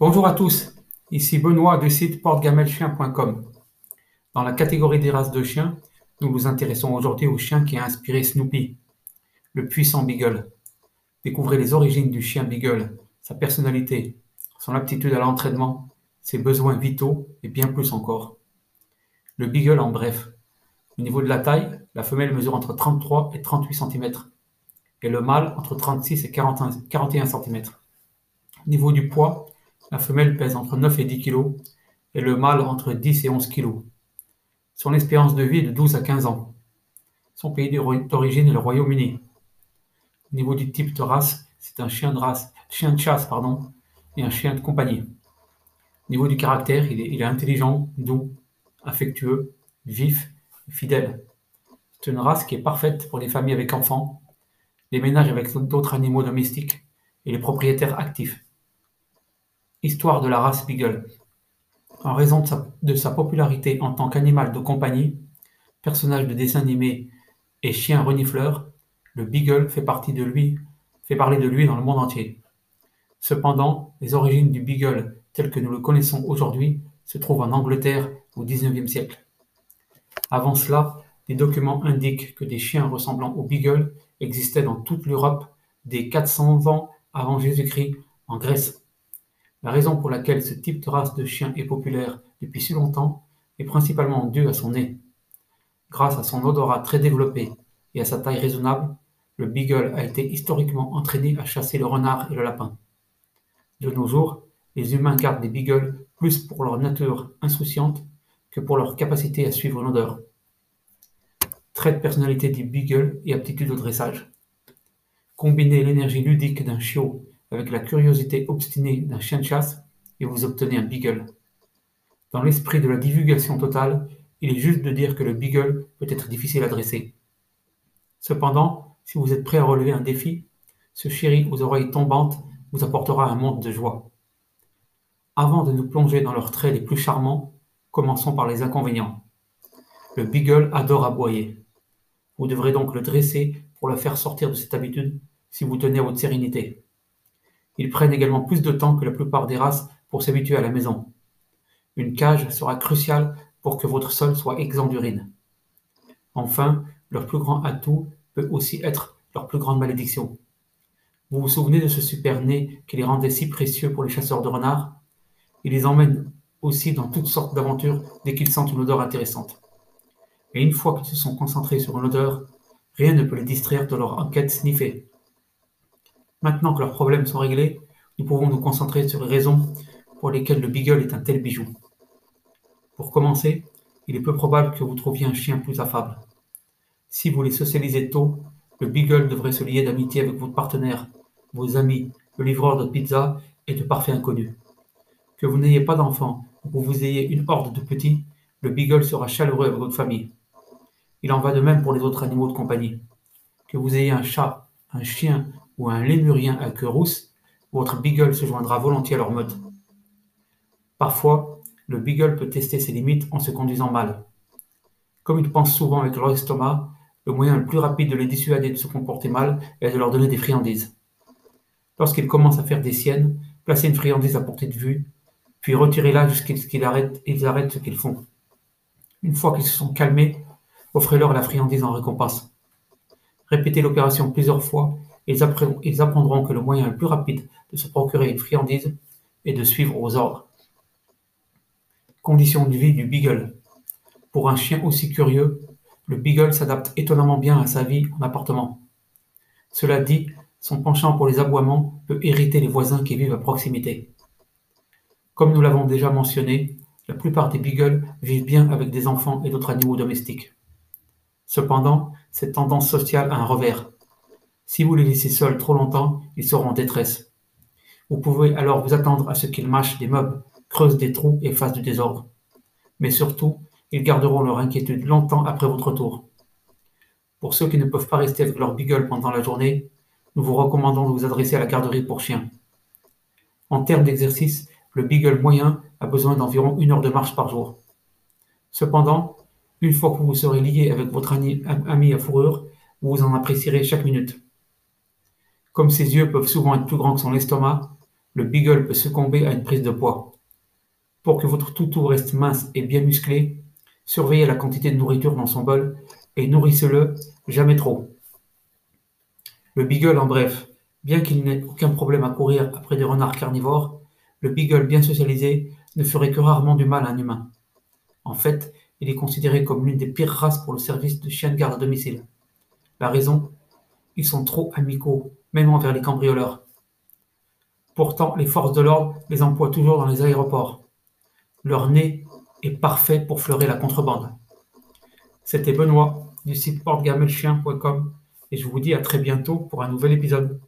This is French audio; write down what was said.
Bonjour à tous, ici Benoît du site portegamelchien.com. Dans la catégorie des races de chiens, nous nous intéressons aujourd'hui au chien qui a inspiré Snoopy, le puissant Beagle. Découvrez les origines du chien Beagle, sa personnalité, son aptitude à l'entraînement, ses besoins vitaux et bien plus encore. Le Beagle en bref. Au niveau de la taille, la femelle mesure entre 33 et 38 cm et le mâle entre 36 et 41 cm. Au niveau du poids, la femelle pèse entre 9 et 10 kg et le mâle entre 10 et 11 kg. Son espérance de vie est de 12 à 15 ans. Son pays d'origine est le Royaume-Uni. Au niveau du type de race, c'est un chien de race, chien de chasse pardon, et un chien de compagnie. Au niveau du caractère, il est, il est intelligent, doux, affectueux, vif, fidèle. C'est une race qui est parfaite pour les familles avec enfants, les ménages avec d'autres animaux domestiques et les propriétaires actifs. Histoire de la race Beagle. En raison de sa, popularité en tant qu'animal de compagnie, personnage de dessin animé et chien renifleur, le Beagle fait, parler de lui dans le monde entier. Cependant, les origines du Beagle tel que nous le connaissons aujourd'hui se trouvent en Angleterre au XIXe siècle. Avant cela, des documents indiquent que des chiens ressemblant au Beagle existaient dans toute l'Europe dès 400 ans avant Jésus-Christ en Grèce. La raison pour laquelle ce type de race de chien est populaire depuis si longtemps est principalement due à son nez. Grâce à son odorat très développé et à sa taille raisonnable, le beagle a été historiquement entraîné à chasser le renard et le lapin. De nos jours, les humains gardent des beagles plus pour leur nature insouciante que pour leur capacité à suivre une odeur. Trait de personnalité du beagle et aptitude au dressage. Combinez l'énergie ludique d'un chiot avec la curiosité obstinée d'un chien de chasse et vous obtenez un beagle. Dans l'esprit de la divulgation totale, il est juste de dire que le beagle peut être difficile à dresser. Cependant, si vous êtes prêt à relever un défi, ce chéri aux oreilles tombantes vous apportera un monde de joie. Avant de nous plonger dans leurs traits les plus charmants, commençons par les inconvénients. Le beagle adore aboyer. Vous devrez donc le dresser pour le faire sortir de cette habitude si vous tenez à votre sérénité. Ils prennent également plus de temps que la plupart des races pour s'habituer à la maison. Une cage sera cruciale pour que votre sol soit exempt d'urine. Enfin, leur plus grand atout peut aussi être leur plus grande malédiction. Vous vous souvenez de ce super nez qui les rendait si précieux pour les chasseurs de renards? Il les emmène aussi dans toutes sortes d'aventures dès qu'ils sentent une odeur intéressante. Et une fois qu'ils se sont concentrés sur une odeur, rien ne peut les distraire de leur enquête sniffée. Maintenant que leurs problèmes sont réglés, nous pouvons nous concentrer sur les raisons pour lesquelles le Beagle est un tel bijou. Pour commencer, il est peu probable que vous trouviez un chien plus affable. Si vous les socialisez tôt, le Beagle devrait se lier d'amitié avec votre partenaire, vos amis, le livreur de pizza et de parfaits inconnus. Que vous n'ayez pas d'enfants ou que vous ayez une horde de petits, le Beagle sera chaleureux avec votre famille. Il en va de même pour les autres animaux de compagnie. Que vous ayez un chat, un chien ou un lémurien à queue rousse, votre beagle se joindra volontiers à leur mode. Parfois, le beagle peut tester ses limites en se conduisant mal. Comme ils pensent souvent avec leur estomac, le moyen le plus rapide de les dissuader de se comporter mal est de leur donner des friandises. Lorsqu'ils commencent à faire des siennes, placez une friandise à portée de vue, puis retirez-la jusqu'à ce qu'ils arrêtent, ils arrêtent ce qu'ils font. Une fois qu'ils se sont calmés, offrez-leur la friandise en récompense. Répétez l'opération plusieurs fois ils, apprendront que le moyen le plus rapide de se procurer une friandise est de suivre aux ordres. Conditions de vie du beagle. Pour un chien aussi curieux, le beagle s'adapte étonnamment bien à sa vie en appartement. Cela dit, son penchant pour les aboiements peut irriter les voisins qui vivent à proximité. Comme nous l'avons déjà mentionné, la plupart des beagles vivent bien avec des enfants et d'autres animaux domestiques. Cependant, cette tendance sociale a un revers. Si vous les laissez seuls trop longtemps, ils seront en détresse. Vous pouvez alors vous attendre à ce qu'ils mâchent des meubles, creusent des trous et fassent du désordre. Mais surtout, ils garderont leur inquiétude longtemps après votre retour. Pour ceux qui ne peuvent pas rester avec leur beagle pendant la journée, nous vous recommandons de vous adresser à la garderie pour chiens. En termes d'exercice, le beagle moyen a besoin d'environ une heure de marche par jour. Cependant, une fois que vous serez lié avec votre ami à fourrure, vous en apprécierez chaque minute. Comme ses yeux peuvent souvent être plus grands que son estomac, le beagle peut succomber à une prise de poids. Pour que votre toutou reste mince et bien musclé, surveillez la quantité de nourriture dans son bol et nourrissez-le jamais trop. Le beagle en bref, bien qu'il n'ait aucun problème à courir après des renards carnivores, le beagle bien socialisé ne ferait que rarement du mal à un humain. En fait, il est considéré comme l'une des pires races pour le service de chien de garde à domicile. La raison Ils sont trop amicaux, même envers les cambrioleurs. Pourtant, les forces de l'ordre les emploient toujours dans les aéroports. Leur nez est parfait pour fleurer la contrebande. C'était Benoît du site portegamelchien.com et je vous dis à très bientôt pour un nouvel épisode.